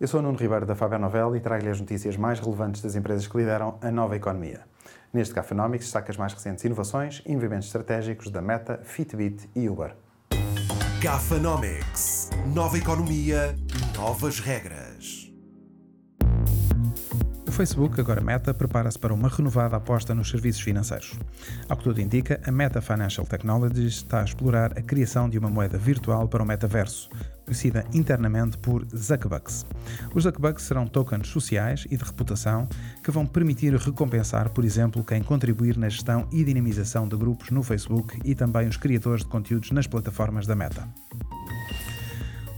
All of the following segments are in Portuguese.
Eu sou Nuno Ribeiro da Faber Novel e trago-lhe as notícias mais relevantes das empresas que lideram a nova economia. Neste Cafanomics destaca as mais recentes inovações e investimentos estratégicos da Meta, Fitbit e Uber. Cafanomics. Nova economia, novas regras. Facebook, agora Meta, prepara-se para uma renovada aposta nos serviços financeiros. Ao que tudo indica, a Meta Financial Technologies está a explorar a criação de uma moeda virtual para o metaverso, conhecida internamente por Zuckbucks. Os Zuckbucks serão tokens sociais e de reputação que vão permitir recompensar, por exemplo, quem contribuir na gestão e dinamização de grupos no Facebook e também os criadores de conteúdos nas plataformas da Meta.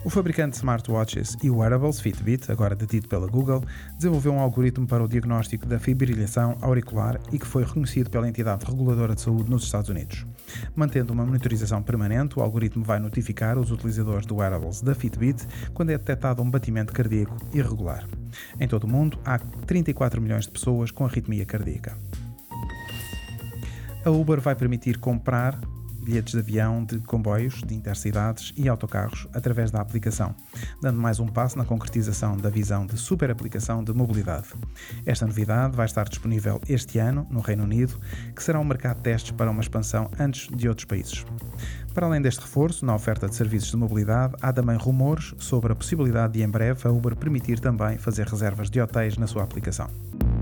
O fabricante de smartwatches e wearables Fitbit, agora detido pela Google, desenvolveu um algoritmo para o diagnóstico da fibrilação auricular e que foi reconhecido pela entidade reguladora de saúde nos Estados Unidos. Mantendo uma monitorização permanente, o algoritmo vai notificar os utilizadores de wearables da Fitbit quando é detectado um batimento cardíaco irregular. Em todo o mundo, há 34 milhões de pessoas com arritmia cardíaca. A Uber vai permitir comprar bilhetes de avião, de comboios, de intercidades e autocarros através da aplicação, dando mais um passo na concretização da visão de super aplicação de mobilidade. Esta novidade vai estar disponível este ano no Reino Unido, que será um mercado de testes para uma expansão antes de outros países. Para além deste reforço na oferta de serviços de mobilidade, há também rumores sobre a possibilidade de em breve a Uber permitir também fazer reservas de hotéis na sua aplicação.